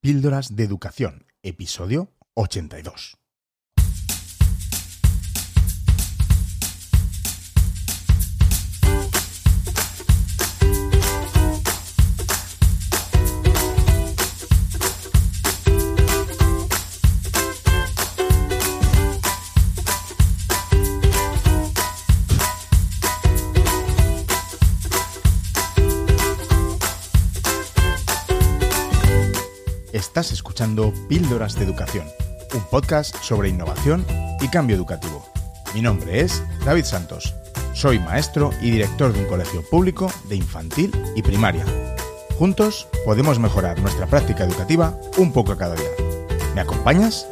Píldoras de Educación, episodio 82. Estás escuchando Píldoras de Educación, un podcast sobre innovación y cambio educativo. Mi nombre es David Santos. Soy maestro y director de un colegio público de infantil y primaria. Juntos podemos mejorar nuestra práctica educativa un poco cada día. ¿Me acompañas?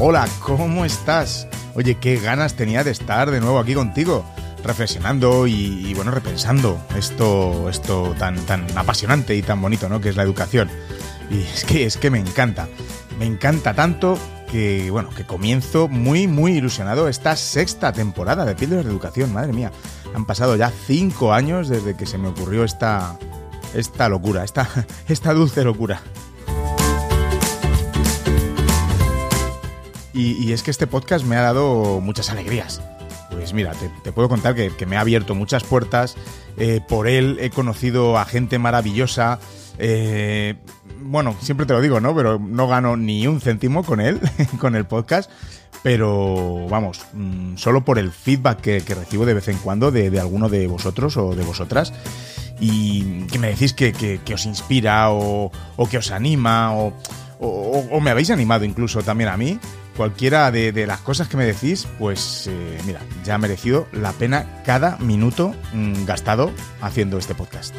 Hola, ¿cómo estás? Oye, qué ganas tenía de estar de nuevo aquí contigo reflexionando y, bueno, repensando esto, esto tan, tan apasionante y tan bonito, ¿no? Que es la educación. Y es que, es que me encanta. Me encanta tanto que, bueno, que comienzo muy, muy ilusionado esta sexta temporada de Píldoras de Educación. Madre mía, han pasado ya cinco años desde que se me ocurrió esta, esta locura, esta, esta dulce locura. Y, y es que este podcast me ha dado muchas alegrías pues mira, te, puedo contar que, me ha abierto muchas puertas. Eh, por él he conocido a gente maravillosa. Eh, bueno, siempre te lo digo, ¿no? Pero no gano ni un céntimo con él, con el podcast. Pero vamos, mm, solo por el feedback que, recibo de vez en cuando de, alguno de vosotros o de vosotras. Y que me decís que, os inspira o, que os anima o, o me habéis animado incluso también a mí cualquiera de, las cosas que me decís, pues eh, mira, ya ha merecido la pena cada minuto mm, gastado haciendo este podcast.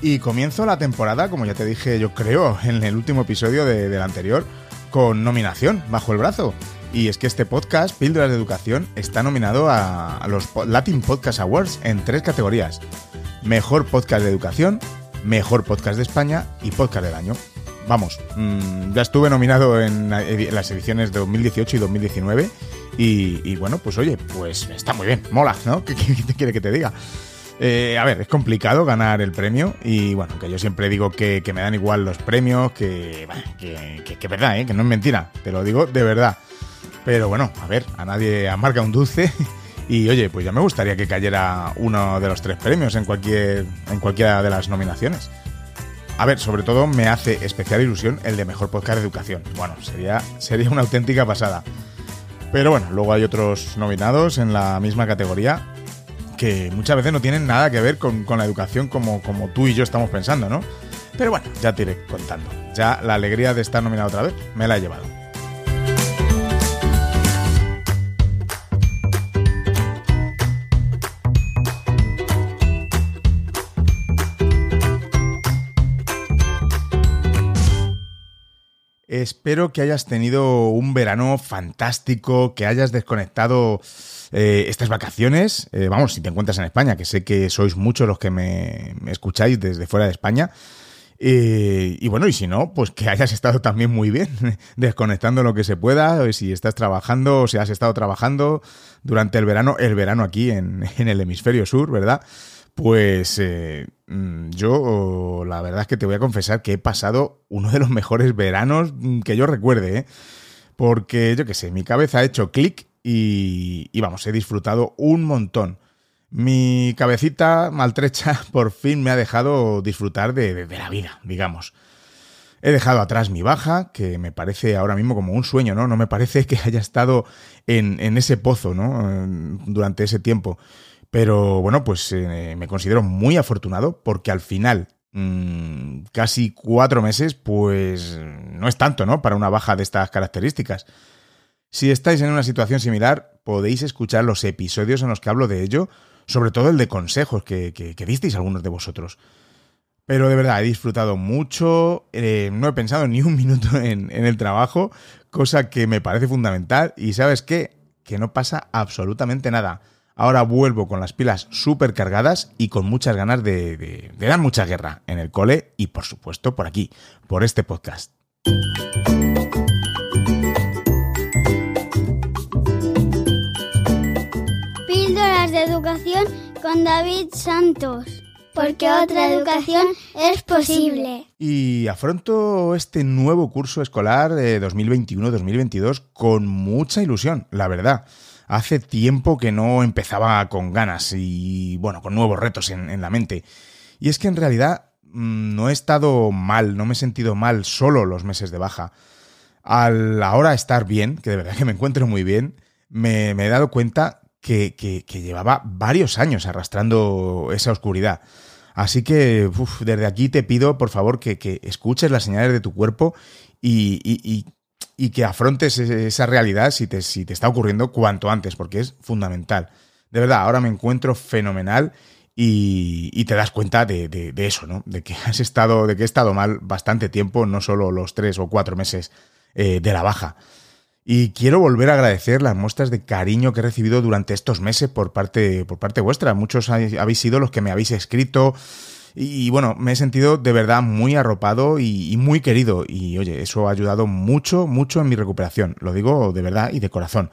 Y comienzo la temporada, como ya te dije, yo creo, en el último episodio del anterior, con nominación bajo el brazo. Y es que este podcast, Píldoras de Educación, está nominado a los Latin Podcast Awards en tres categorías. Mejor podcast de educación, Mejor Podcast de España y Podcast del Año. Vamos, mm, ya estuve nominado en, las ediciones de 2018 y 2019 y, bueno, pues oye, pues está muy bien, mola, ¿no? ¿Qué, quiere que te diga? Eh, a ver, es complicado ganar el premio y bueno, que yo siempre digo que, me dan igual los premios, que, que, que, verdad, ¿eh? que no es mentira, te lo digo de verdad. Pero bueno, a ver, a nadie amarga un dulce Y oye, pues ya me gustaría que cayera uno de los tres premios en, cualquier, en cualquiera de las nominaciones. A ver, sobre todo me hace especial ilusión el de Mejor Podcast de Educación. Bueno, sería, sería una auténtica pasada. Pero bueno, luego hay otros nominados en la misma categoría que muchas veces no tienen nada que ver con, con la educación como, como tú y yo estamos pensando, ¿no? Pero bueno, ya te iré contando. Ya la alegría de estar nominado otra vez me la he llevado. Espero que hayas tenido un verano fantástico, que hayas desconectado eh, estas vacaciones. Eh, vamos, si te encuentras en España, que sé que sois muchos los que me, escucháis desde fuera de España. Eh, y bueno, y si no, pues que hayas estado también muy bien, desconectando lo que se pueda, si estás trabajando o si has estado trabajando durante el verano, el verano aquí en, en el hemisferio sur, ¿verdad? Pues eh, mm, yo la verdad es que te voy a confesar que he pasado uno de los mejores veranos mm, que yo recuerde, ¿eh? porque yo qué sé, mi cabeza ha hecho clic y, vamos, he disfrutado un montón. Mi cabecita maltrecha por fin me ha dejado disfrutar de, la vida, digamos. He dejado atrás mi baja, que me parece ahora mismo como un sueño, ¿no? No me parece que haya estado en, en ese pozo, ¿no? Durante ese tiempo. Pero bueno, pues eh, me considero muy afortunado porque al final, mm, casi cuatro meses, pues no es tanto, ¿no? Para una baja de estas características. Si estáis en una situación similar, podéis escuchar los episodios en los que hablo de ello, sobre todo el de consejos que, que, disteis algunos de vosotros. Pero de verdad, he disfrutado mucho, eh, no he pensado ni un minuto en, en el trabajo, cosa que me parece fundamental. Y sabes qué? Que no pasa absolutamente nada. Ahora vuelvo con las pilas súper cargadas y con muchas ganas de, dar mucha guerra en el cole y por supuesto por aquí, por este podcast. Píldoras de educación con David Santos. Porque otra educación es posible. Y afronto este nuevo curso escolar de 2021-2022 con mucha ilusión, la verdad. Hace tiempo que no empezaba con ganas y, bueno, con nuevos retos en, la mente. Y es que en realidad mm, no he estado mal, no me he sentido mal solo los meses de baja. Al ahora estar bien, que de verdad que me encuentro muy bien, me, he dado cuenta que, llevaba varios años arrastrando esa oscuridad. Así que desde aquí te pido, por favor, que, escuches las señales de tu cuerpo y, que afrontes esa realidad si te, si te está ocurriendo cuanto antes, porque es fundamental. De verdad, ahora me encuentro fenomenal y, te das cuenta de, eso, ¿no? De que has estado, de que he estado mal bastante tiempo, no solo los tres o cuatro meses eh, de la baja. Y quiero volver a agradecer las muestras de cariño que he recibido durante estos meses por parte, por parte vuestra. Muchos habéis sido los que me habéis escrito. Y, bueno, me he sentido de verdad muy arropado y, muy querido. Y oye, eso ha ayudado mucho, mucho en mi recuperación. Lo digo de verdad y de corazón.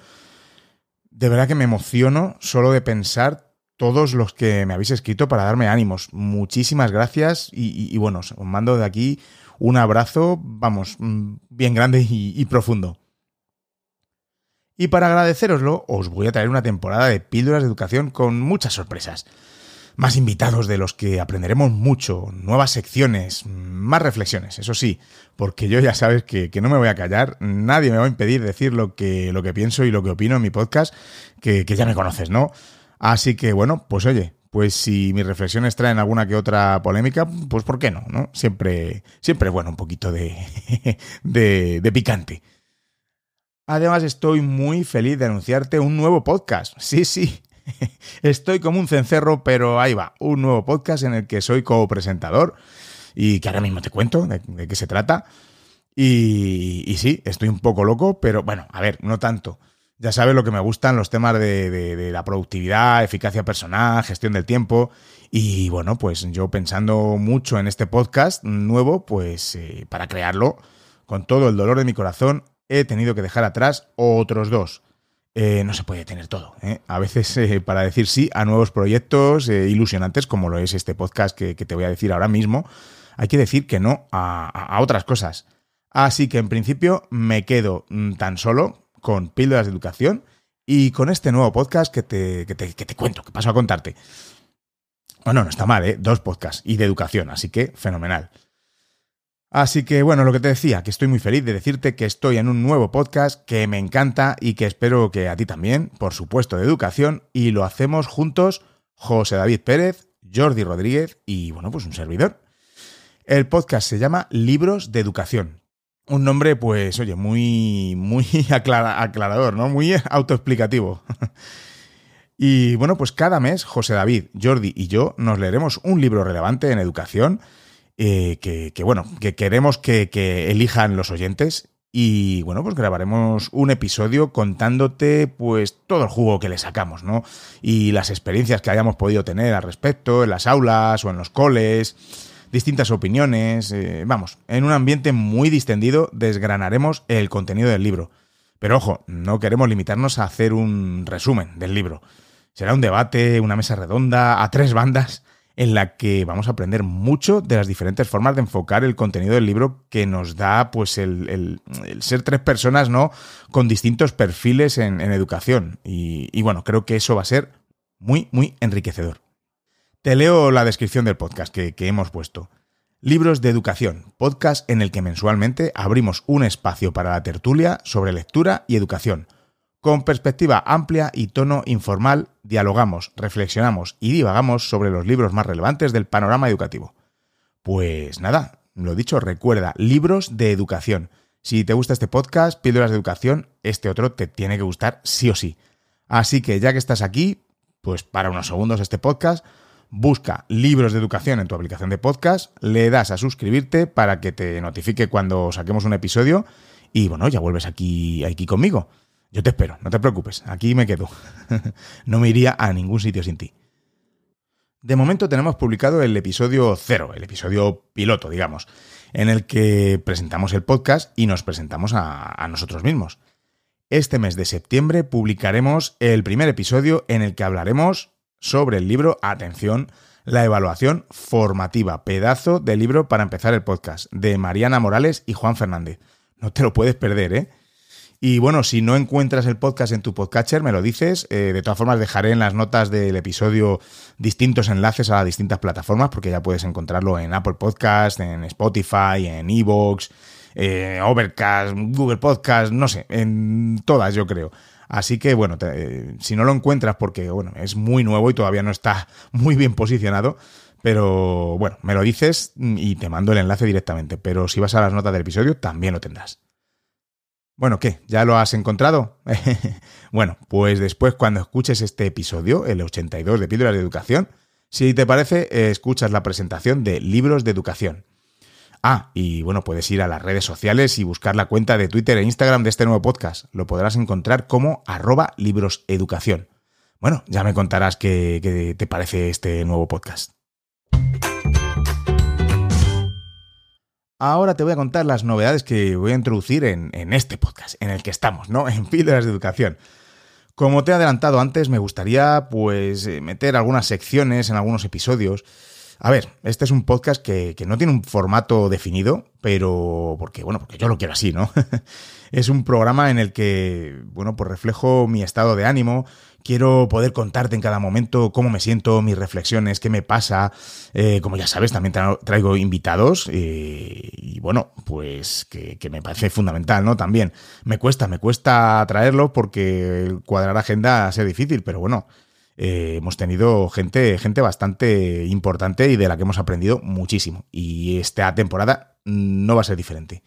De verdad que me emociono solo de pensar todos los que me habéis escrito para darme ánimos. Muchísimas gracias y, bueno, os mando de aquí un abrazo, vamos, mm, bien grande y profundo. Y para agradeceroslo, os voy a traer una temporada de píldoras de educación con muchas sorpresas. Más invitados de los que aprenderemos mucho, nuevas secciones, más reflexiones, eso sí, porque yo ya sabes que, no me voy a callar, nadie me va a impedir decir lo que, lo que pienso y lo que opino en mi podcast, que, ya me conoces, ¿no? Así que bueno, pues oye, pues si mis reflexiones traen alguna que otra polémica, pues ¿por qué no? ¿no? Siempre, siempre bueno, un poquito de, de, de picante. Además, estoy muy feliz de anunciarte un nuevo podcast. Sí, sí. Estoy como un cencerro, pero ahí va. Un nuevo podcast en el que soy copresentador y que ahora mismo te cuento de, qué se trata. Y, sí, estoy un poco loco, pero bueno, a ver, no tanto. Ya sabes lo que me gustan los temas de, la productividad, eficacia personal, gestión del tiempo. Y bueno, pues yo pensando mucho en este podcast nuevo, pues eh, para crearlo, con todo el dolor de mi corazón, he tenido que dejar atrás otros dos. Eh, no se puede tener todo. ¿eh? A veces eh, para decir sí a nuevos proyectos ilusionantes, como lo es este podcast que, te voy a decir ahora mismo, hay que decir que no a, otras cosas. Así que en principio me quedo mm, tan solo con píldoras de educación y con este nuevo podcast que te, que te, que te cuento, que paso a contarte. Bueno, no está mal, ¿eh? Dos podcasts y de educación, así que fenomenal. Así que bueno, lo que te decía, que estoy muy feliz de decirte que estoy en un nuevo podcast que me encanta y que espero que a ti también, por supuesto de educación, y lo hacemos juntos José David Pérez, Jordi Rodríguez y bueno, pues un servidor. El podcast se llama Libros de Educación. Un nombre, pues, oye, muy, muy aclarador, ¿no? Muy autoexplicativo. y bueno, pues cada mes José David, Jordi y yo nos leeremos un libro relevante en educación eh, que, bueno, que queremos que, elijan los oyentes. Y bueno, pues grabaremos un episodio contándote pues todo el jugo que le sacamos, ¿no? Y las experiencias que hayamos podido tener al respecto en las aulas o en los coles, distintas opiniones, eh, vamos, en un ambiente muy distendido desgranaremos el contenido del libro. Pero ojo, no queremos limitarnos a hacer un resumen del libro. Será un debate, una mesa redonda, a tres bandas, en la que vamos a aprender mucho de las diferentes formas de enfocar el contenido del libro que nos da pues el, ser tres personas no con distintos perfiles en, educación. Y, bueno creo que eso va a ser muy muy enriquecedor. Te leo la descripción del podcast que, que hemos puesto. Libros de Educación, podcast en el que mensualmente abrimos un espacio para la tertulia sobre lectura y educación con perspectiva amplia y tono informal, dialogamos, reflexionamos y divagamos sobre los libros más relevantes del panorama educativo. Pues nada, lo dicho, recuerda, libros de educación. Si te gusta este podcast, píldoras de educación, este otro te tiene que gustar sí o sí. Así que ya que estás aquí, pues para unos segundos este podcast, busca libros de educación en tu aplicación de podcast, le das a suscribirte para que te notifique cuando saquemos un episodio y bueno, ya vuelves aquí, aquí conmigo. Yo te espero, no te preocupes, aquí me quedo. no me iría a ningún sitio sin ti. De momento tenemos publicado el episodio cero, el episodio piloto, digamos, en el que presentamos el podcast y nos presentamos a, nosotros mismos. Este mes de septiembre publicaremos el primer episodio en el que hablaremos sobre el libro, atención, la evaluación formativa, pedazo de libro para empezar el podcast, de Mariana Morales y Juan Fernández. No te lo puedes perder, ¿eh? Y bueno, si no encuentras el podcast en tu podcatcher, me lo dices. Eh, de todas formas, dejaré en las notas del episodio distintos enlaces a las distintas plataformas, porque ya puedes encontrarlo en Apple Podcast, en Spotify, en Evox, eh, Overcast, Google Podcast, no sé, en todas yo creo. Así que bueno, eh, si no lo encuentras porque bueno, es muy nuevo y todavía no está muy bien posicionado, pero bueno, me lo dices y te mando el enlace directamente. Pero si vas a las notas del episodio, también lo tendrás. Bueno, ¿qué? ¿Ya lo has encontrado? bueno, pues después cuando escuches este episodio, el 82 de Píldoras de Educación, si te parece, escuchas la presentación de Libros de Educación. Ah, y bueno, puedes ir a las redes sociales y buscar la cuenta de Twitter e Instagram de este nuevo podcast. Lo podrás encontrar como arroba libroseducación. Bueno, ya me contarás qué te parece este nuevo podcast. Ahora te voy a contar las novedades que voy a introducir en, este podcast, en el que estamos, ¿no? En Píldoras de Educación. Como te he adelantado antes, me gustaría, pues, eh, meter algunas secciones en algunos episodios. A ver, este es un podcast que, que no tiene un formato definido, pero porque, bueno, porque yo lo quiero así, ¿no? es un programa en el que, bueno, pues reflejo mi estado de ánimo, Quiero poder contarte en cada momento cómo me siento, mis reflexiones, qué me pasa. Eh, como ya sabes, también traigo invitados eh, y bueno, pues que, me parece fundamental, ¿no? También me cuesta, me cuesta traerlo porque cuadrar agenda ha difícil, pero bueno, eh, hemos tenido gente, gente bastante importante y de la que hemos aprendido muchísimo. Y esta temporada no va a ser diferente.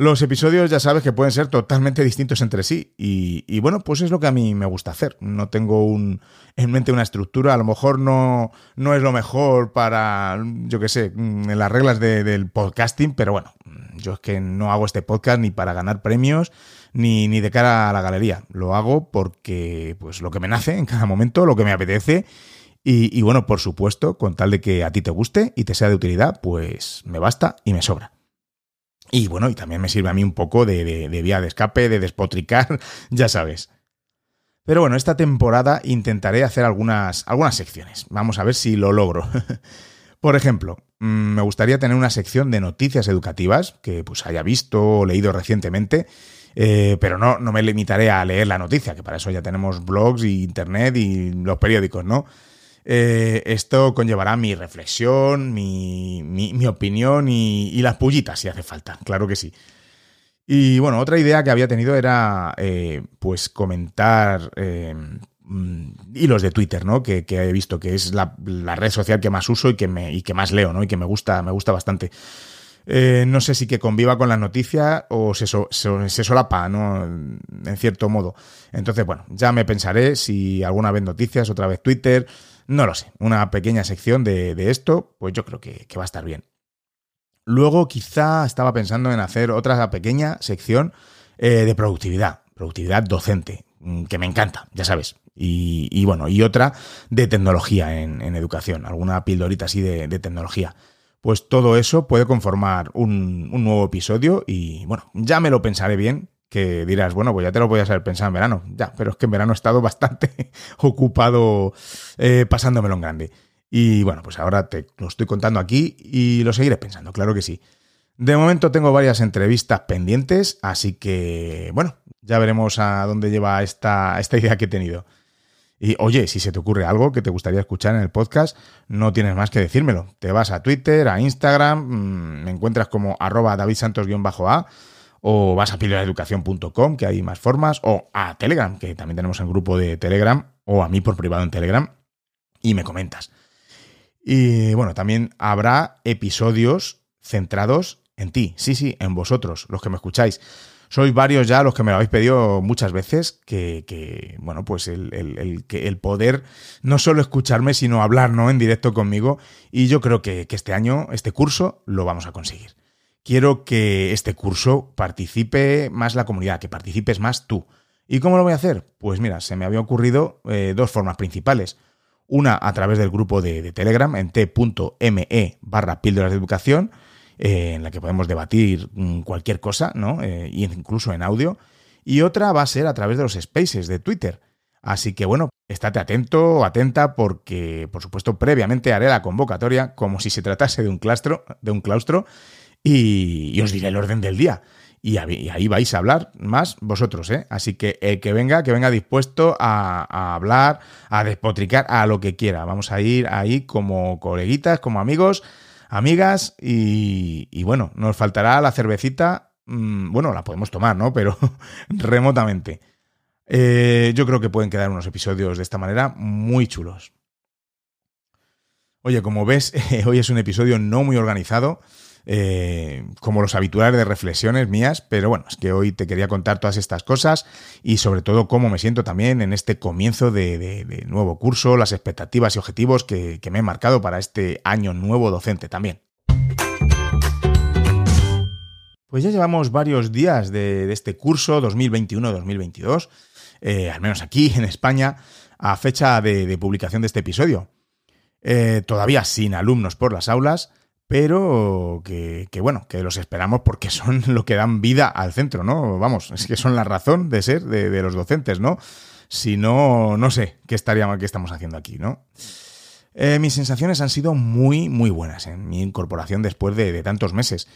Los episodios ya sabes que pueden ser totalmente distintos entre sí y, bueno, pues es lo que a mí me gusta hacer. No tengo un, en mente una estructura, a lo mejor no, no es lo mejor para, yo qué sé, en las reglas del podcasting, pero bueno, yo es que no hago este podcast ni para ganar premios ni, ni de cara a la galería. Lo hago porque pues lo que me nace en cada momento, lo que me apetece y bueno, por supuesto, con tal de que a ti te guste y te sea de utilidad, pues me basta y me sobra. Y bueno, y también me sirve a mí un poco de, vía de escape, de despotricar, ya sabes. Pero bueno, esta temporada intentaré hacer algunas, algunas secciones. Vamos a ver si lo logro. Por ejemplo, mm, me gustaría tener una sección de noticias educativas que pues haya visto o leído recientemente, eh, pero no, no me limitaré a leer la noticia, que para eso ya tenemos blogs y internet y los periódicos, ¿no? Eh, esto conllevará mi reflexión, mi, mi, opinión y, las pullitas, si hace falta, claro que sí. Y bueno, otra idea que había tenido era eh, pues comentar eh, mm, hilos de Twitter, ¿no? Que, he visto que es la, red social que más uso y que, me, y que más leo, ¿no? Y que me gusta, me gusta bastante. no sé si que conviva con las noticias o se, se, solapa, ¿no? En cierto modo. Entonces, bueno, ya me pensaré si alguna vez noticias, otra vez Twitter, no lo sé, una pequeña sección de, esto, pues yo creo que, va a estar bien. Luego quizá estaba pensando en hacer otra pequeña sección eh, de productividad, productividad docente, mm, que me encanta, ya sabes. Y, bueno, y otra de tecnología en, educación, alguna pildorita así de, tecnología. Pues todo eso puede conformar un, un, nuevo episodio y bueno, ya me lo pensaré bien que dirás, bueno, pues ya te lo podías haber pensado en verano. Ya, pero es que en verano he estado bastante ocupado eh, pasándomelo en grande. Y bueno, pues ahora te lo estoy contando aquí y lo seguiré pensando, claro que sí. De momento tengo varias entrevistas pendientes, así que bueno, ya veremos a dónde lleva esta, esta idea que he tenido. Y oye, si se te ocurre algo que te gustaría escuchar en el podcast, no tienes más que decírmelo. Te vas a Twitter, a Instagram, mm, me encuentras como arroba davidsantos-a o vas a pilareducación.com, que hay más formas, o a Telegram, que también tenemos el grupo de Telegram, o a mí por privado en Telegram, y me comentas. Y bueno, también habrá episodios centrados en ti, sí, sí, en vosotros, los que me escucháis. Sois varios ya los que me lo habéis pedido muchas veces, que, bueno, pues el, el, poder no solo escucharme, sino hablar ¿no? en directo conmigo. Y yo creo que este año, este curso, lo vamos a conseguir quiero que este curso participe más la comunidad, que participes más tú. ¿Y cómo lo voy a hacer? Pues mira, se me había ocurrido eh, dos formas principales. Una a través del grupo de, Telegram en t.me barra píldoras de educación, eh, en la que podemos debatir mm, cualquier cosa, ¿no? Eh, incluso en audio. Y otra va a ser a través de los spaces de Twitter. Así que bueno, estate atento atenta porque, por supuesto, previamente haré la convocatoria como si se tratase de un claustro, de un claustro y, os diré el orden del día. Y ahí vais a hablar más vosotros, ¿eh? Así que el que venga, que venga dispuesto a, hablar, a despotricar, a lo que quiera. Vamos a ir ahí como coleguitas, como amigos, amigas y, y bueno, nos faltará la cervecita. Mm, bueno, la podemos tomar, ¿no? Pero remotamente. Eh, yo creo que pueden quedar unos episodios de esta manera muy chulos. Oye, como ves, hoy es un episodio no muy organizado, eh, como los habituales de reflexiones mías, pero bueno, es que hoy te quería contar todas estas cosas y sobre todo cómo me siento también en este comienzo de, nuevo curso, las expectativas y objetivos que, me he marcado para este año nuevo docente también. Pues ya llevamos varios días de, este curso 2021-2022 eh, al menos aquí en España, a fecha de, publicación de este episodio. Eh, todavía sin alumnos por las aulas, pero que, bueno, que los esperamos porque son lo que dan vida al centro, ¿no? Vamos, es que son la razón de ser de, los docentes, ¿no? Si no, no sé qué estaría qué estamos haciendo aquí, ¿no? Eh, mis sensaciones han sido muy, muy buenas en mi incorporación después de, tantos meses.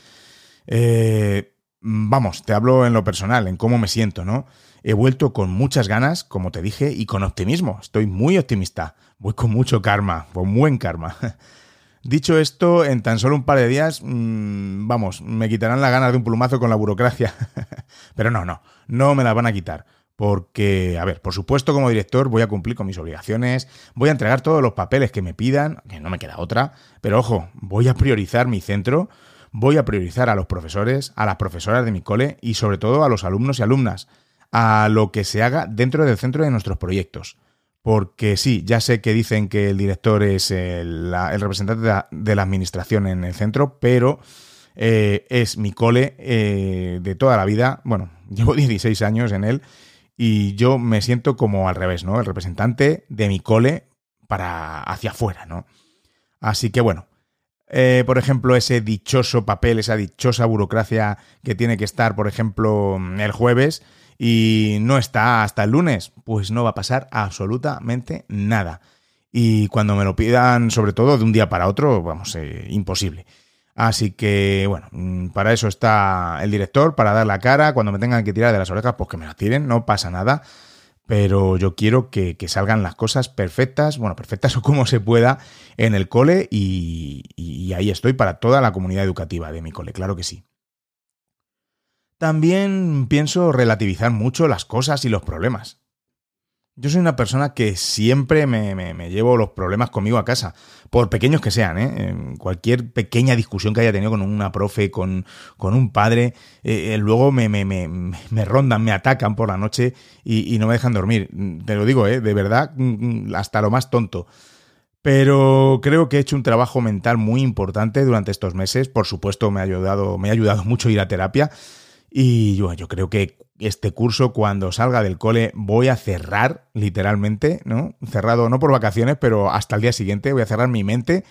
vamos, te hablo en lo personal, en cómo me siento, ¿no? He vuelto con muchas ganas, como te dije, y con optimismo. Estoy muy optimista. Voy con mucho karma, con buen karma. Dicho esto, en tan solo un par de días, mmm, vamos, me quitarán las ganas de un plumazo con la burocracia. Pero no, no, no me la van a quitar. Porque, a ver, por supuesto como director voy a cumplir con mis obligaciones, voy a entregar todos los papeles que me pidan, que no me queda otra, pero ojo, voy a priorizar mi centro, voy a priorizar a los profesores, a las profesoras de mi cole y sobre todo a los alumnos y alumnas a lo que se haga dentro del centro de nuestros proyectos. Porque sí, ya sé que dicen que el director es el, representante de la, administración en el centro, pero eh, es mi cole eh, de toda la vida. Bueno, llevo 16 años en él y yo me siento como al revés, ¿no? El representante de mi cole para hacia afuera, ¿no? Así que bueno, eh, por ejemplo, ese dichoso papel, esa dichosa burocracia que tiene que estar, por ejemplo, el jueves, y no está hasta el lunes, pues no va a pasar absolutamente nada. Y cuando me lo pidan, sobre todo de un día para otro, vamos, eh, imposible. Así que, bueno, mm, para eso está el director, para dar la cara. Cuando me tengan que tirar de las orejas, pues que me la tiren, no pasa nada. Pero yo quiero que, salgan las cosas perfectas, bueno, perfectas o como se pueda en el cole y ahí estoy para toda la comunidad educativa de mi cole, claro que sí. También pienso relativizar mucho las cosas y los problemas. Yo soy una persona que siempre me, llevo los problemas conmigo a casa, por pequeños que sean, ¿eh? Cualquier pequeña discusión que haya tenido con una profe, con, un padre, eh, eh, luego me, me, rondan, me atacan por la noche y, y, no me dejan dormir. Te lo digo, ¿eh? De verdad, mm, mm, hasta lo más tonto. Pero creo que he hecho un trabajo mental muy importante durante estos meses. Por supuesto, me ha ayudado, me ha ayudado mucho ir a terapia. Y yo, yo creo que este curso, cuando salga del cole, voy a cerrar literalmente, ¿no? Cerrado no por vacaciones, pero hasta el día siguiente voy a cerrar mi mente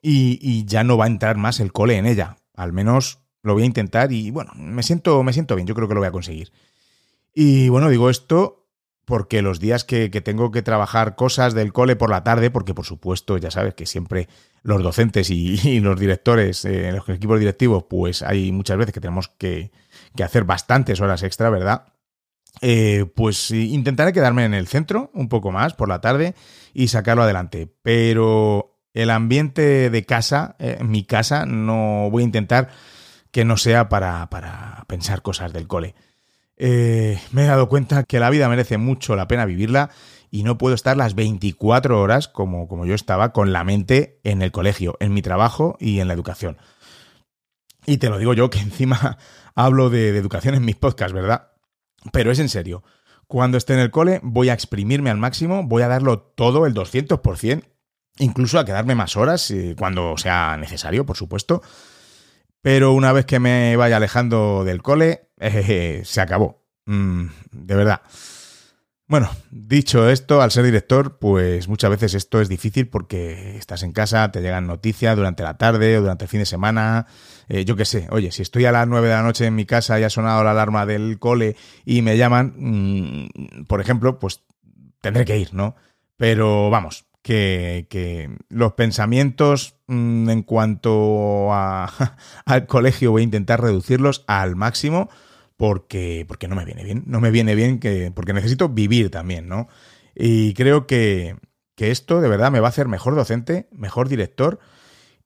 y, ya no va a entrar más el cole en ella. Al menos lo voy a intentar y bueno, me siento, me siento bien, yo creo que lo voy a conseguir. Y bueno, digo esto porque los días que, tengo que trabajar cosas del cole por la tarde, porque por supuesto ya sabes que siempre los docentes y, los directores, eh, los equipos directivos, pues hay muchas veces que tenemos que, que hacer bastantes horas extra, ¿verdad? Eh, pues intentaré quedarme en el centro un poco más por la tarde y sacarlo adelante. Pero el ambiente de casa, eh, mi casa, no voy a intentar que no sea para, para pensar cosas del cole. Eh, me he dado cuenta que la vida merece mucho la pena vivirla y no puedo estar las 24 horas como, como yo estaba con la mente en el colegio, en mi trabajo y en la educación. Y te lo digo yo que encima hablo de, educación en mis podcasts, ¿verdad? Pero es en serio. Cuando esté en el cole voy a exprimirme al máximo, voy a darlo todo el 200%, incluso a quedarme más horas eh, cuando sea necesario, por supuesto. Pero una vez que me vaya alejando del cole, eh, se acabó. Mm, de verdad. Bueno, dicho esto, al ser director, pues muchas veces esto es difícil porque estás en casa, te llegan noticias durante la tarde o durante el fin de semana. Eh, yo qué sé, oye, si estoy a las 9 de la noche en mi casa y ha sonado la alarma del cole y me llaman, mm, por ejemplo, pues tendré que ir, ¿no? Pero vamos, que, los pensamientos mm, en cuanto a, al colegio voy a intentar reducirlos al máximo porque, porque no me viene bien. No me viene bien que, porque necesito vivir también, ¿no? Y creo que, que esto de verdad me va a hacer mejor docente, mejor director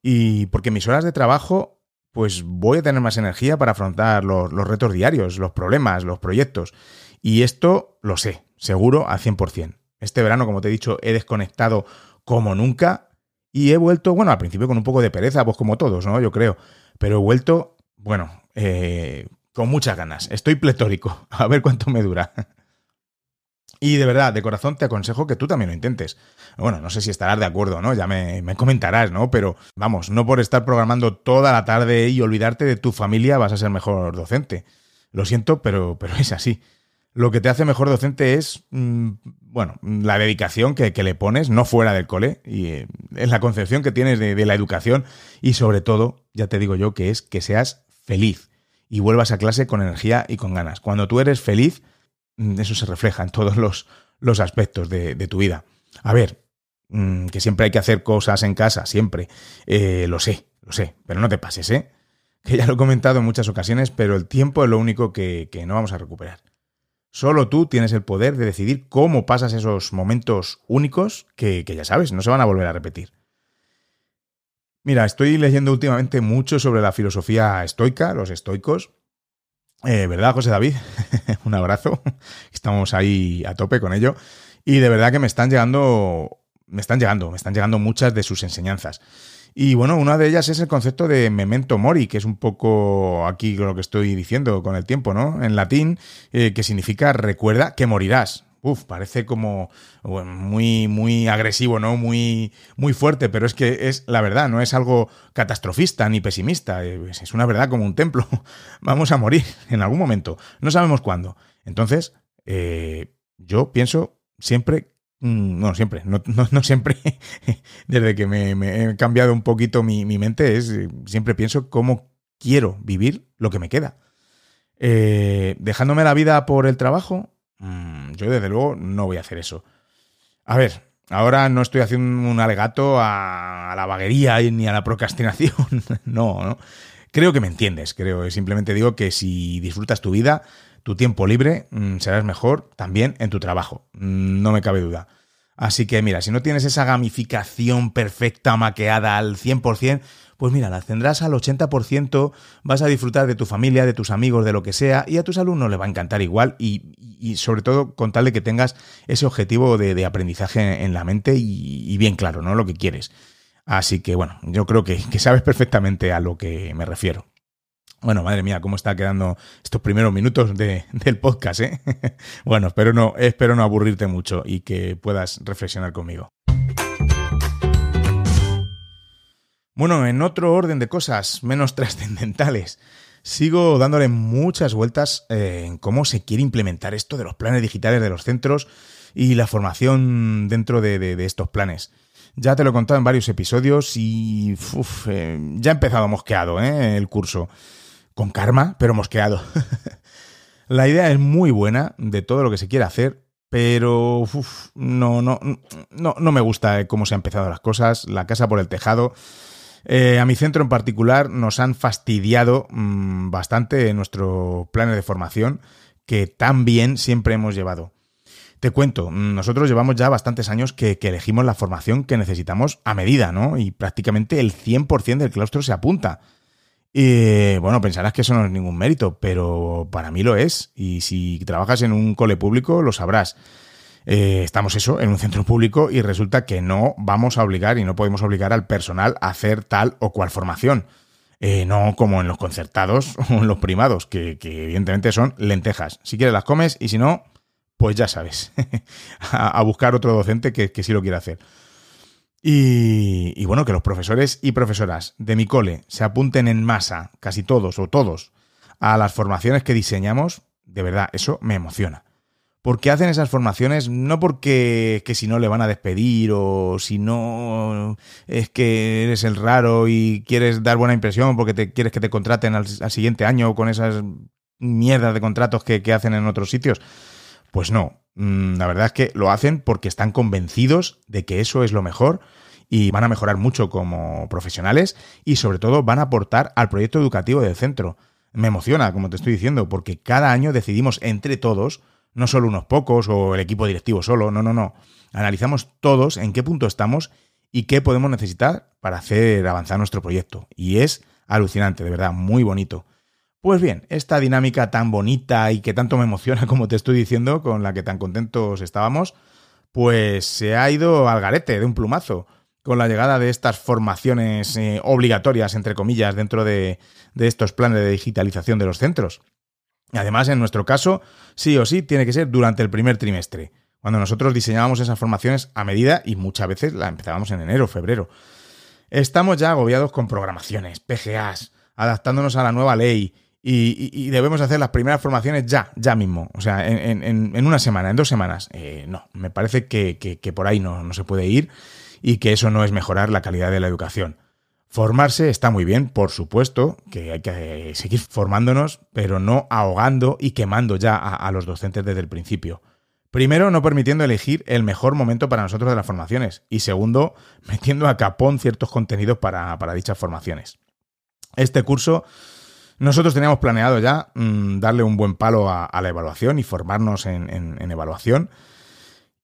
y porque mis horas de trabajo pues voy a tener más energía para afrontar los, los retos diarios, los problemas, los proyectos. Y esto lo sé, seguro al 100%. Este verano, como te he dicho, he desconectado como nunca y he vuelto, bueno, al principio con un poco de pereza, pues como todos, ¿no? Yo creo. Pero he vuelto, bueno, eh, con muchas ganas. Estoy pletórico. A ver cuánto me dura. Y de verdad, de corazón te aconsejo que tú también lo intentes. Bueno, no sé si estarás de acuerdo, ¿no? Ya me, me, comentarás, ¿no? Pero vamos, no por estar programando toda la tarde y olvidarte de tu familia vas a ser mejor docente. Lo siento, pero, pero es así. Lo que te hace mejor docente es, mm, bueno, la dedicación que, le pones, no fuera del cole, y eh, es la concepción que tienes de, la educación y sobre todo, ya te digo yo, que es que seas feliz y vuelvas a clase con energía y con ganas. Cuando tú eres feliz, mm, eso se refleja en todos los, los aspectos de, tu vida. A ver, mm, que siempre hay que hacer cosas en casa, siempre. Eh, lo sé, lo sé, pero no te pases, ¿eh? Que ya lo he comentado en muchas ocasiones, pero el tiempo es lo único que no vamos a recuperar. Solo tú tienes el poder de decidir cómo pasas esos momentos únicos que, ya sabes, no se van a volver a repetir. Mira, estoy leyendo últimamente mucho sobre la filosofía estoica, los estoicos. Eh, ¿Verdad, José David? Un abrazo. Estamos ahí a tope con ello. Y de verdad que me están llegando, me están llegando, me están llegando muchas de sus enseñanzas. Y bueno, una de ellas es el concepto de memento mori, que es un poco aquí lo que estoy diciendo con el tiempo, ¿no? En latín, eh, que significa recuerda que morirás. Uf, parece como muy, muy agresivo, ¿no? Muy, muy fuerte, pero es que es la verdad, no es algo catastrofista ni pesimista, eh, es una verdad como un templo. Vamos a morir en algún momento, no sabemos cuándo. Entonces, eh, yo pienso siempre Mm, no, siempre, no, no, siempre, desde que me, he cambiado un poquito mi, mente, es siempre pienso cómo quiero vivir lo que me queda. Eh, dejándome la vida por el trabajo, mm, yo desde luego no voy a hacer eso. A ver, ahora no estoy haciendo un alegato a, la vaguería ni a la procrastinación, no, no. Creo que me entiendes, creo, simplemente digo que si disfrutas tu vida, tu tiempo libre mm, serás mejor también en tu trabajo, mm, no me cabe duda. Así que mira, si no tienes esa gamificación perfecta, maqueada al 100%, pues mira, la tendrás al 80%, vas a disfrutar de tu familia, de tus amigos, de lo que sea, y a tus alumnos les va a encantar igual, y, sobre todo con tal de que tengas ese objetivo de, aprendizaje en la mente y, bien claro, ¿no? Lo que quieres. Así que bueno, yo creo que sabes perfectamente a lo que me refiero. Bueno, madre mía, cómo está quedando estos primeros minutos del podcast, ¿eh? bueno, espero no, espero no aburrirte mucho y que puedas reflexionar conmigo. Bueno, en otro orden de cosas menos trascendentales, sigo dándole muchas vueltas eh, en cómo se quiere implementar esto de los planes digitales de los centros y la formación dentro de, estos planes. Ya te lo he contado en varios episodios y eh, ya ha empezado mosqueado ¿eh? el curso con karma, pero mosqueado. la idea es muy buena de todo lo que se quiere hacer, pero no, no, no, no me gusta cómo se han empezado las cosas, la casa por el tejado. Eh, a mi centro en particular nos han fastidiado mm, bastante nuestros planes de formación que tan bien siempre hemos llevado. Te cuento, mm, nosotros llevamos ya bastantes años que, que, elegimos la formación que necesitamos a medida, ¿no? Y prácticamente el 100% del claustro se apunta. Y bueno, pensarás que eso no es ningún mérito, pero para mí lo es. Y si trabajas en un cole público, lo sabrás. Eh, estamos eso, en un centro público y resulta que no vamos a obligar y no podemos obligar al personal a hacer tal o cual formación. Eh, no como en los concertados o en los primados, que, evidentemente son lentejas. Si quieres las comes y si no, pues ya sabes, a, buscar otro docente que, que sí lo quiera hacer. Y, bueno, que los profesores y profesoras de mi cole se apunten en masa, casi todos o todos, a las formaciones que diseñamos, de verdad, eso me emociona. Porque hacen esas formaciones no porque que si no le van a despedir o si no es que eres el raro y quieres dar buena impresión porque te quieres que te contraten al, siguiente año con esas mierdas de contratos que hacen en otros sitios. Pues no, la verdad es que lo hacen porque están convencidos de que eso es lo mejor y van a mejorar mucho como profesionales y sobre todo van a aportar al proyecto educativo del centro. Me emociona, como te estoy diciendo, porque cada año decidimos entre todos, no solo unos pocos o el equipo directivo solo, no, no, no. Analizamos todos en qué punto estamos y qué podemos necesitar para hacer avanzar nuestro proyecto. Y es alucinante, de verdad, muy bonito. Pues bien, esta dinámica tan bonita y que tanto me emociona como te estoy diciendo, con la que tan contentos estábamos, pues se ha ido al garete de un plumazo con la llegada de estas formaciones eh, obligatorias, entre comillas, dentro de, estos planes de digitalización de los centros. Además, en nuestro caso, sí o sí, tiene que ser durante el primer trimestre, cuando nosotros diseñábamos esas formaciones a medida y muchas veces la empezábamos en enero, febrero. Estamos ya agobiados con programaciones, PGAs, adaptándonos a la nueva ley y, debemos hacer las primeras formaciones ya, ya mismo, o sea, en, una semana, en dos semanas. Eh, no, me parece que, por ahí no, no se puede ir y que eso no es mejorar la calidad de la educación. Formarse está muy bien, por supuesto, que hay que seguir formándonos, pero no ahogando y quemando ya a, los docentes desde el principio. Primero, no permitiendo elegir el mejor momento para nosotros de las formaciones. Y segundo, metiendo a capón ciertos contenidos para, dichas formaciones. Este curso, nosotros teníamos planeado ya mm, darle un buen palo a, la evaluación y formarnos en evaluación.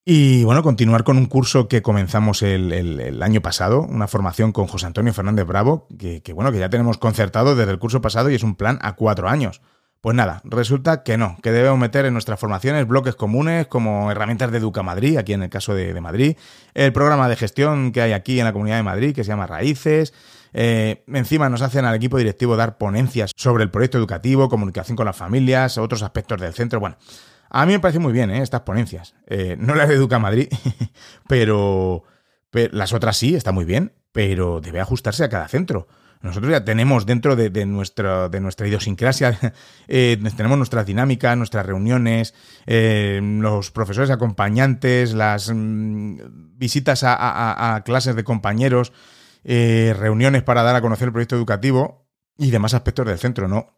Y bueno, continuar con un curso que comenzamos el, año pasado, una formación con José Antonio Fernández Bravo, que, bueno, que ya tenemos concertado desde el curso pasado y es un plan a cuatro años. Pues nada, resulta que no, que debemos meter en nuestras formaciones bloques comunes como herramientas de Educa Madrid, aquí en el caso de, Madrid, el programa de gestión que hay aquí en la Comunidad de Madrid, que se llama Raíces, eh, encima nos hacen al equipo directivo dar ponencias sobre el proyecto educativo, comunicación con las familias, otros aspectos del centro, bueno, a mí me parece muy bien ¿eh? estas ponencias. Eh, no las de Educa Madrid, pero, las otras sí, está muy bien, pero debe ajustarse a cada centro. Nosotros ya tenemos dentro de, de nuestra idiosincrasia, eh, tenemos nuestras dinámicas, nuestras reuniones, los profesores acompañantes, las mm, visitas a, clases de compañeros, reuniones para dar a conocer el proyecto educativo y demás aspectos del centro, ¿no?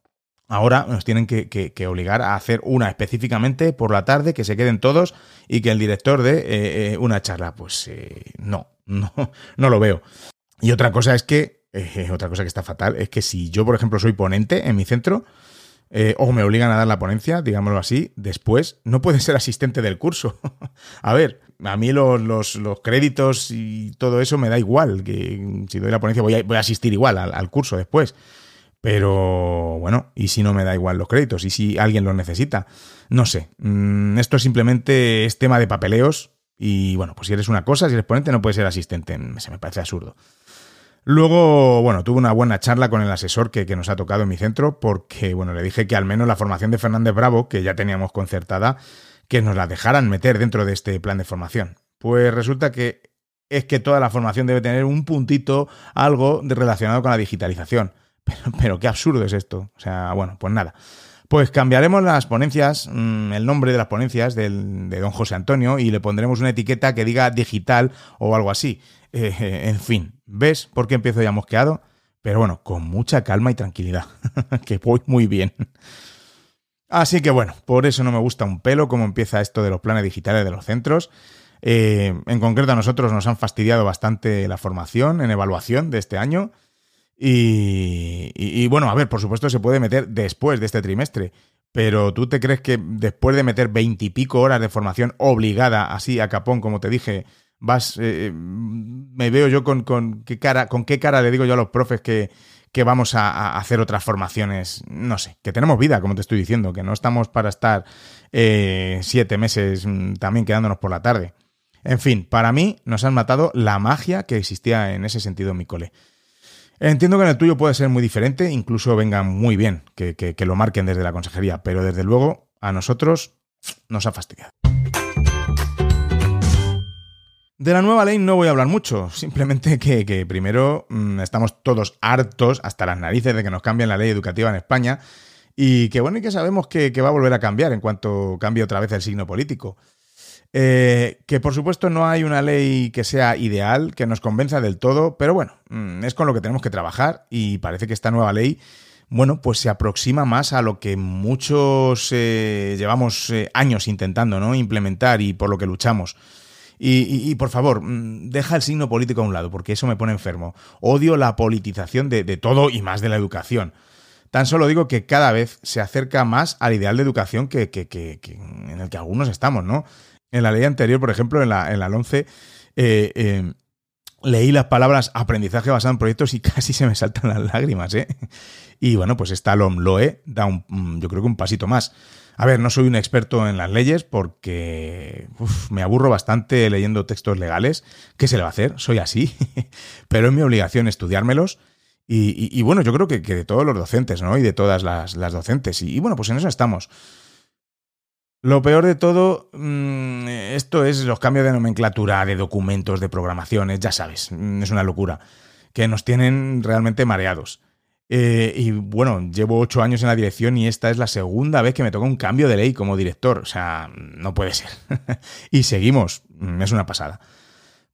Ahora nos tienen que, obligar a hacer una específicamente por la tarde, que se queden todos y que el director dé eh, eh, una charla. Pues eh, no, no, no lo veo. Y otra cosa es que, otra cosa que está fatal, es que si yo, por ejemplo, soy ponente en mi centro, o me obligan a dar la ponencia, digámoslo así, después no puede ser asistente del curso. a ver, a mí los, créditos y todo eso me da igual, que si doy la ponencia voy a, asistir igual al curso después. Pero bueno, ¿y si no me da igual los créditos? ¿Y si alguien los necesita? No sé. Mm, esto simplemente es tema de papeleos. Y bueno, pues si eres una cosa, si eres ponente, no puedes ser asistente. Se me parece absurdo. Luego, bueno, tuve una buena charla con el asesor que, que, nos ha tocado en mi centro, porque, bueno, le dije que al menos la formación de Fernández Bravo, que ya teníamos concertada, que nos la dejaran meter dentro de este plan de formación. Pues resulta que es que toda la formación debe tener un puntito, algo relacionado con la digitalización. Pero, qué absurdo es esto. O sea, bueno, pues nada. Pues cambiaremos las ponencias, mm, el nombre de las ponencias de don José Antonio y le pondremos una etiqueta que diga digital o algo así. Eh, en fin, ¿ves por qué empiezo ya mosqueado? Pero bueno, con mucha calma y tranquilidad, que voy muy bien. Así que bueno, por eso no me gusta un pelo cómo empieza esto de los planes digitales de los centros. Eh, en concreto a nosotros nos han fastidiado bastante la formación en evaluación de este año. Y, bueno, a ver, por supuesto se puede meter después de este trimestre, pero ¿tú te crees que después de meter veintipico horas de formación obligada, así a capón, como te dije, vas, eh, me veo yo con, con, qué cara, con qué cara le digo yo a los profes que, que vamos a, hacer otras formaciones, no sé, que tenemos vida, como te estoy diciendo, que no estamos para estar eh, siete meses mm, también quedándonos por la tarde. En fin, para mí nos han matado la magia que existía en ese sentido en mi cole. Entiendo que en el tuyo puede ser muy diferente, incluso venga muy bien que, lo marquen desde la consejería, pero desde luego a nosotros nos ha fastidiado. De la nueva ley no voy a hablar mucho, simplemente que, primero mm, estamos todos hartos hasta las narices de que nos cambien la ley educativa en España y que bueno, y que sabemos que, va a volver a cambiar en cuanto cambie otra vez el signo político. Eh, que por supuesto no hay una ley que sea ideal, que nos convenza del todo, pero bueno, mm, es con lo que tenemos que trabajar y parece que esta nueva ley bueno, pues se aproxima más a lo que muchos eh, llevamos eh, años intentando ¿no? implementar y por lo que luchamos. Y, por favor, mm, deja el signo político a un lado, porque eso me pone enfermo. Odio la politización de, todo y más de la educación. Tan solo digo que cada vez se acerca más al ideal de educación que, en el que algunos estamos, ¿no? En la ley anterior, por ejemplo, en la, en la 11, eh, leí las palabras aprendizaje basado en proyectos y casi se me saltan las lágrimas, ¿eh? Y bueno, pues esta LOMLOE da un, mm, yo creo que un pasito más. A ver, no soy un experto en las leyes porque me aburro bastante leyendo textos legales. ¿Qué se le va a hacer? Soy así. Pero es mi obligación estudiármelos. Y, bueno, yo creo que, de todos los docentes, ¿no? Y de todas las, docentes. Y, bueno, pues en eso estamos. Lo peor de todo, mm, esto es los cambios de nomenclatura, de documentos, de programaciones, ya sabes, mm, es una locura, que nos tienen realmente mareados. Eh, y bueno, llevo ocho años en la dirección y esta es la segunda vez que me toca un cambio de ley como director. O sea, no puede ser. y seguimos. Mm, es una pasada.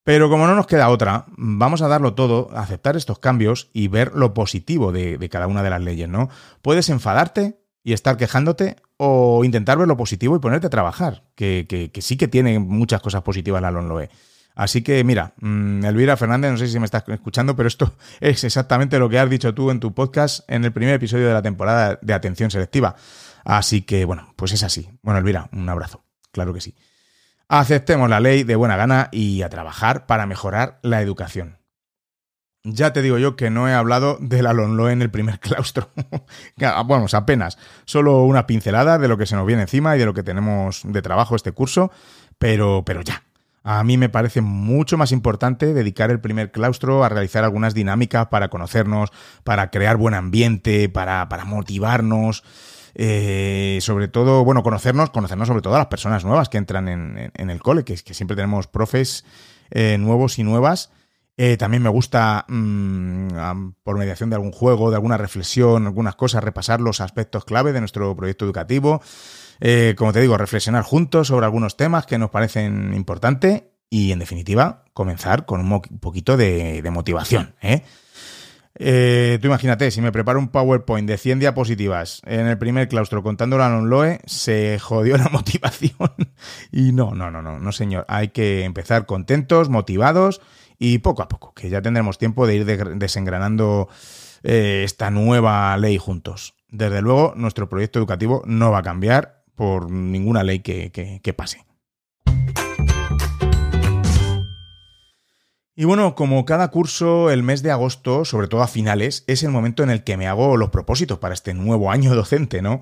Pero como no nos queda otra, vamos a darlo todo, aceptar estos cambios y ver lo positivo de, cada una de las leyes, ¿no? Puedes enfadarte y estar quejándote o intentar ver lo positivo y ponerte a trabajar, que, que sí que tiene muchas cosas positivas la LONLOE. Así que mira, mm, Elvira Fernández, no sé si me estás escuchando, pero esto es exactamente lo que has dicho tú en tu podcast en el primer episodio de la temporada de atención selectiva. Así que bueno, pues es así. Bueno, Elvira, un abrazo. Claro que sí. Aceptemos la ley de buena gana y a trabajar para mejorar la educación. Ya te digo yo que no he hablado de la en el primer claustro. bueno, apenas. Solo una pincelada de lo que se nos viene encima y de lo que tenemos de trabajo este curso, pero, pero ya, a mí me parece mucho más importante dedicar el primer claustro a realizar algunas dinámicas para conocernos, para crear buen ambiente, para, motivarnos. Eh, sobre todo, bueno, conocernos, conocernos sobre todo a las personas nuevas que entran en, el cole, que, que siempre tenemos profes eh, nuevos y nuevas. Eh, también me gusta, mm, por mediación de algún juego, de alguna reflexión, algunas cosas, repasar los aspectos clave de nuestro proyecto educativo. Eh, como te digo, reflexionar juntos sobre algunos temas que nos parecen importantes y, en definitiva, comenzar con un poquito de, motivación. ¿eh? ¿eh? tú imagínate, si me preparo un PowerPoint de 100 diapositivas en el primer claustro contando la non-loe, se jodió la motivación. y no, no, no, no, no, señor. Hay que empezar contentos, motivados y poco a poco, que ya tendremos tiempo de ir desengranando eh, esta nueva ley juntos. Desde luego, nuestro proyecto educativo no va a cambiar por ninguna ley que, pase. Y bueno, como cada curso, el mes de agosto, sobre todo a finales, es el momento en el que me hago los propósitos para este nuevo año docente, ¿no?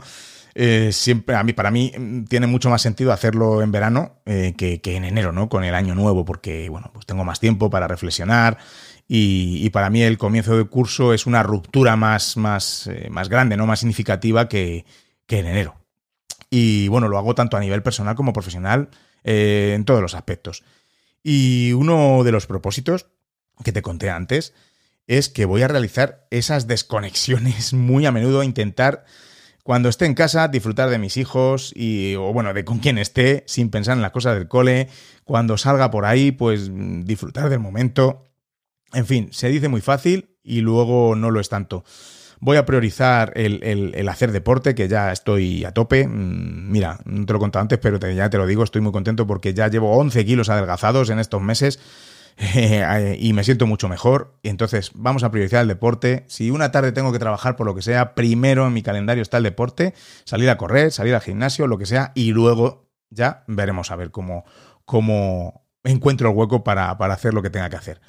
Eh, siempre, a mí, para mí, mm, tiene mucho más sentido hacerlo en verano eh, que, en enero, ¿no? Con el año nuevo, porque, bueno, pues tengo más tiempo para reflexionar y, para mí el comienzo del curso es una ruptura más, más, eh, más grande, ¿no? Más significativa que, que en enero. Y bueno, lo hago tanto a nivel personal como profesional eh, en todos los aspectos. Y uno de los propósitos que te conté antes es que voy a realizar esas desconexiones muy a menudo, intentar cuando esté en casa disfrutar de mis hijos y o bueno, de con quien esté sin pensar en las cosas del cole, cuando salga por ahí pues disfrutar del momento. En fin, se dice muy fácil y luego no lo es tanto. Voy a priorizar el, hacer deporte, que ya estoy a tope. Mm, mira, no te lo he contado antes, pero ya te lo digo, estoy muy contento porque ya llevo 11 kilos adelgazados en estos meses. y me siento mucho mejor. Entonces vamos a priorizar el deporte. Si una tarde tengo que trabajar por lo que sea, primero en mi calendario está el deporte, salir a correr, salir al gimnasio, lo que sea, y luego ya veremos a ver cómo, encuentro el hueco para hacer lo que tenga que hacer.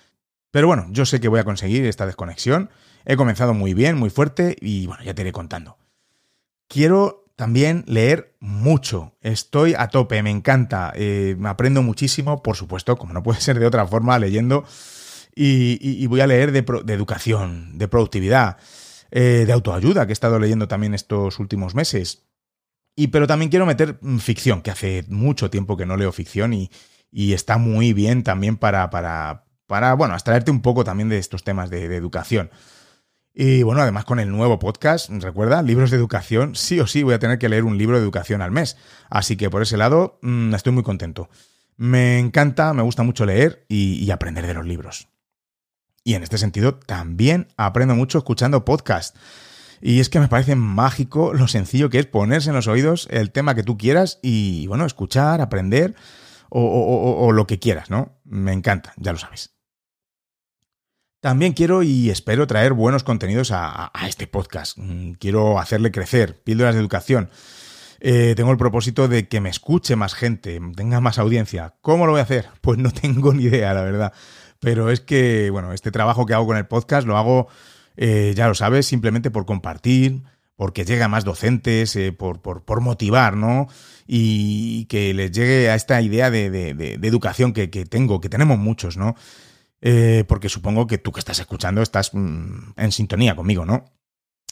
Pero bueno, yo sé que voy a conseguir esta desconexión. He comenzado muy bien, muy fuerte y bueno, ya te iré contando. Quiero también leer mucho. Estoy a tope, me encanta. Eh, me aprendo muchísimo, por supuesto, como no puede ser de otra forma, leyendo. Y, voy a leer de, educación, de productividad, eh, de autoayuda, que he estado leyendo también estos últimos meses. Y pero también quiero meter mm, ficción, que hace mucho tiempo que no leo ficción y, está muy bien también para, para, bueno, abstraerte un poco también de estos temas de, educación. Y bueno, además con el nuevo podcast, recuerda, libros de educación, sí o sí voy a tener que leer un libro de educación al mes. Así que por ese lado mm, estoy muy contento. Me encanta, me gusta mucho leer y, aprender de los libros. Y en este sentido también aprendo mucho escuchando podcasts. Y es que me parece mágico lo sencillo que es ponerse en los oídos el tema que tú quieras y, bueno, escuchar, aprender o, lo que quieras, ¿no? Me encanta, ya lo sabes. También quiero y espero traer buenos contenidos a, este podcast. Mm, quiero hacerle crecer, píldoras de educación. Eh, tengo el propósito de que me escuche más gente, tenga más audiencia. ¿Cómo lo voy a hacer? Pues no tengo ni idea, la verdad. Pero es que, bueno, este trabajo que hago con el podcast lo hago eh, ya lo sabes, simplemente por compartir, porque llega a más docentes, eh, por, por, motivar, ¿no? Y que les llegue a esta idea de, educación que, tengo, que tenemos muchos, ¿no? Eh, porque supongo que tú que estás escuchando estás mm, en sintonía conmigo, ¿no?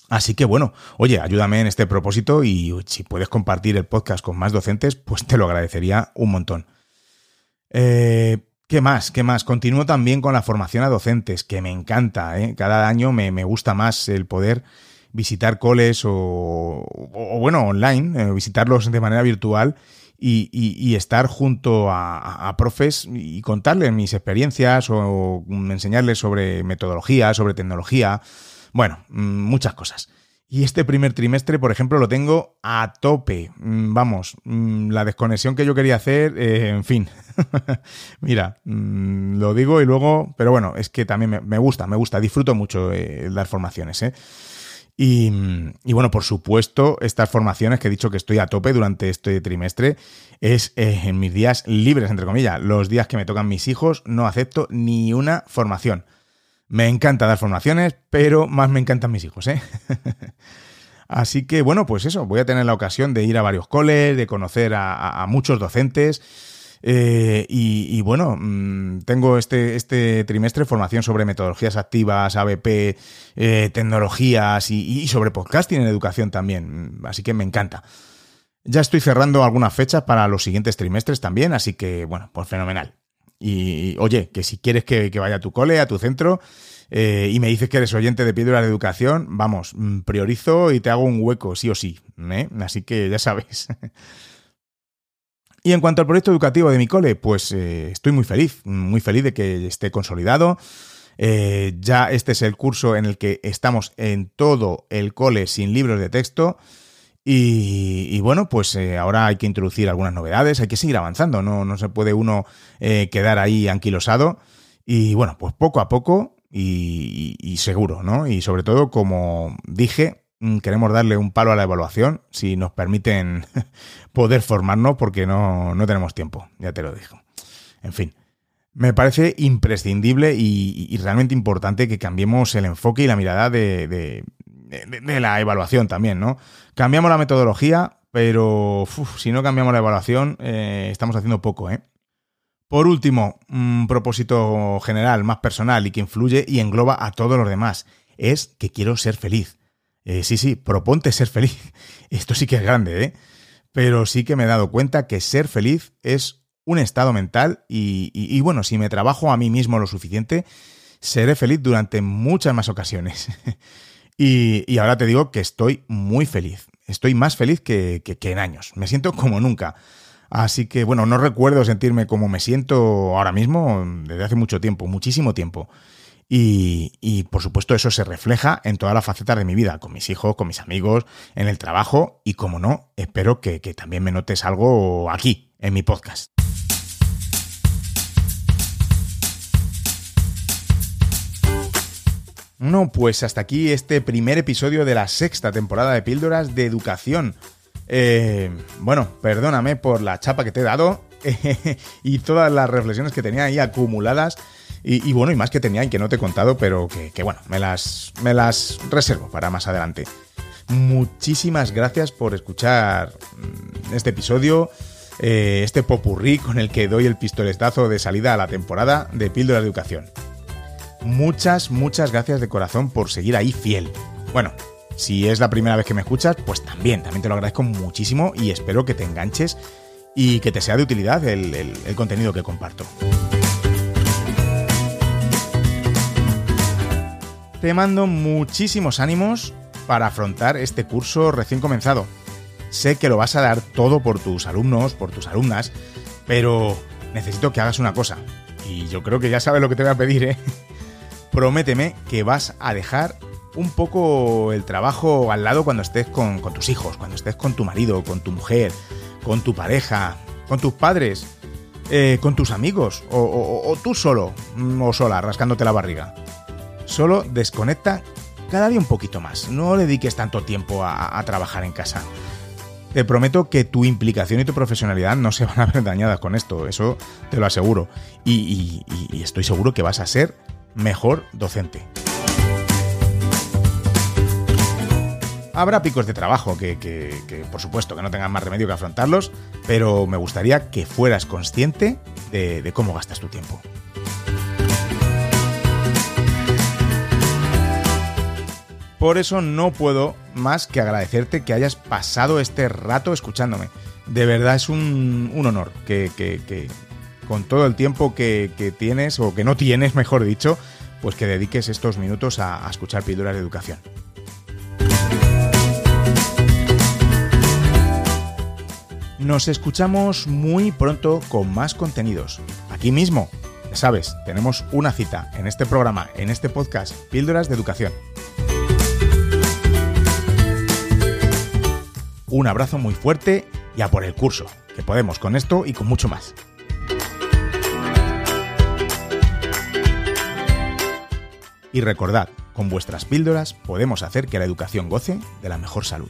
Así que bueno, oye, ayúdame en este propósito y si puedes compartir el podcast con más docentes, pues te lo agradecería un montón. Eh, ¿Qué más? ¿Qué más? Continúo también con la formación a docentes, que me encanta. ¿eh? Cada año me, gusta más el poder visitar coles o, bueno, online, eh, visitarlos de manera virtual y, estar junto a, profes y contarles mis experiencias o enseñarles sobre metodología, sobre tecnología, bueno, mm, muchas cosas. Y este primer trimestre, por ejemplo, lo tengo a tope. Mm, vamos, mm, la desconexión que yo quería hacer, eh, en fin. Mira, lo digo y luego, pero bueno, es que también me, gusta, me gusta, disfruto mucho eh, las formaciones. ¿eh? Y, bueno, por supuesto, estas formaciones que he dicho que estoy a tope durante este trimestre es en mis días libres, entre comillas. Los días que me tocan mis hijos no acepto ni una formación. Me encanta dar formaciones, pero más me encantan mis hijos, ¿eh? Así que bueno, pues eso, voy a tener la ocasión de ir a varios coles, de conocer a, muchos docentes. Eh, y, bueno, mm, tengo este, este trimestre formación sobre metodologías activas, ABP, eh, tecnologías y, sobre podcasting en educación también. Así que me encanta. Ya estoy cerrando algunas fechas para los siguientes trimestres también, así que bueno, pues fenomenal. Y, oye, que si quieres que, vaya a tu cole, a tu centro, eh, y me dices que eres oyente de Piedra de Educación, vamos, mm, priorizo y te hago un hueco, sí o sí. ¿eh? Así que ya sabes. y en cuanto al proyecto educativo de mi cole, pues eh, estoy muy feliz, muy feliz de que esté consolidado. ya este es el curso en el que estamos en todo el cole sin libros de texto. Y, bueno, pues eh, ahora hay que introducir algunas novedades, hay que seguir avanzando, no, no se puede uno eh, quedar ahí anquilosado. Y bueno, pues poco a poco y, seguro, ¿no? Y sobre todo, como dije, queremos darle un palo a la evaluación, si nos permiten poder formarnos, porque no, no tenemos tiempo, ya te lo digo. En fin. Me parece imprescindible y, realmente importante que cambiemos el enfoque y la mirada de, de, la evaluación también, ¿no? Cambiamos la metodología, pero si no cambiamos la evaluación, eh, estamos haciendo poco, ¿eh? Por último, un propósito general, más personal y que influye y engloba a todos los demás, es que quiero ser feliz. Eh, sí, sí, proponte ser feliz. Esto sí que es grande, ¿eh? Pero sí que me he dado cuenta que ser feliz es un estado mental y, y bueno, si me trabajo a mí mismo lo suficiente, seré feliz durante muchas más ocasiones. Y, ahora te digo que estoy muy feliz. Estoy más feliz que, en años. Me siento como nunca. Así que bueno, no recuerdo sentirme como me siento ahora mismo desde hace mucho tiempo, muchísimo tiempo. Y, por supuesto eso se refleja en todas las facetas de mi vida, con mis hijos, con mis amigos, en el trabajo y como no, espero que también me notes algo aquí, en mi podcast. No, pues hasta aquí este primer episodio de la sexta temporada de Píldoras de Educación. Eh, bueno, perdóname por la chapa que te he dado y todas las reflexiones que tenía ahí acumuladas. Y, bueno, y más que tenía y que no te he contado, pero que, bueno, me las, me las reservo para más adelante. Muchísimas gracias por escuchar mm, este episodio, eh, este popurrí con el que doy el pistoletazo de salida a la temporada de Píldoras de Educación muchas, muchas gracias de corazón por seguir ahí fiel. Bueno, si es la primera vez que me escuchas, pues también, también te lo agradezco muchísimo y espero que te enganches y que te sea de utilidad el, contenido que comparto. Te mando muchísimos ánimos para afrontar este curso recién comenzado. Sé que lo vas a dar todo por tus alumnos, por tus alumnas, pero necesito que hagas una cosa. Y yo creo que ya sabes lo que te voy a pedir, ¿eh? prométeme que vas a dejar un poco el trabajo al lado cuando estés con, tus hijos, cuando estés con tu marido, con tu mujer, con tu pareja, con tus padres, eh, con tus amigos o, tú solo mm, o sola rascándote la barriga. Solo desconecta cada día un poquito más. No dediques tanto tiempo a, trabajar en casa. Te prometo que tu implicación y tu profesionalidad no se van a ver dañadas con esto, eso te lo aseguro. y estoy seguro que vas a ser mejor docente. Habrá picos de trabajo que, por supuesto, que no tengan más remedio que afrontarlos, pero me gustaría que fueras consciente de, cómo gastas tu tiempo. Por eso no puedo más que agradecerte que hayas pasado este rato escuchándome. De verdad es un, honor que, con todo el tiempo que, tienes, o que no tienes, mejor dicho, pues que dediques estos minutos a, a escuchar píldoras de educación. Nos escuchamos muy pronto con más contenidos. Aquí mismo, sabes, tenemos una cita en este programa, en este podcast, Píldoras de Educación. Un abrazo muy fuerte y a por el curso, que podemos con esto y con mucho más. Y recordad, con vuestras píldoras podemos hacer que la educación goce de la mejor salud.